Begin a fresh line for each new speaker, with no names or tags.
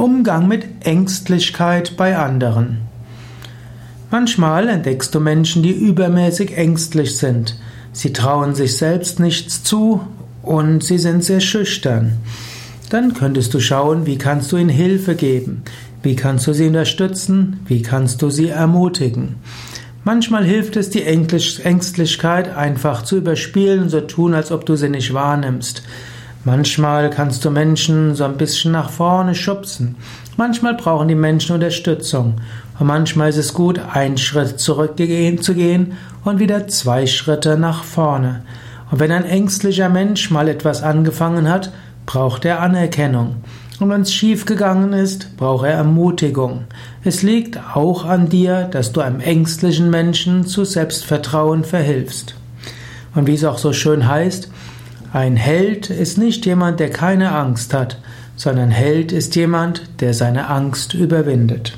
Umgang mit Ängstlichkeit bei anderen. Manchmal entdeckst du Menschen, die übermäßig ängstlich sind. Sie trauen sich selbst nichts zu und sie sind sehr schüchtern. Dann könntest du schauen, wie kannst du ihnen Hilfe geben, wie kannst du sie unterstützen, wie kannst du sie ermutigen. Manchmal hilft es, die Ängstlichkeit einfach zu überspielen, so tun, als ob du sie nicht wahrnimmst. Manchmal kannst du Menschen so ein bisschen nach vorne schubsen. Manchmal brauchen die Menschen Unterstützung. Und manchmal ist es gut, einen Schritt zurückzugehen und wieder zwei Schritte nach vorne. Und wenn ein ängstlicher Mensch mal etwas angefangen hat, braucht er Anerkennung. Und wenn es schiefgegangen ist, braucht er Ermutigung. Es liegt auch an dir, dass du einem ängstlichen Menschen zu Selbstvertrauen verhilfst. Und wie es auch so schön heißt, ein Held ist nicht jemand, der keine Angst hat, sondern Held ist jemand, der seine Angst überwindet.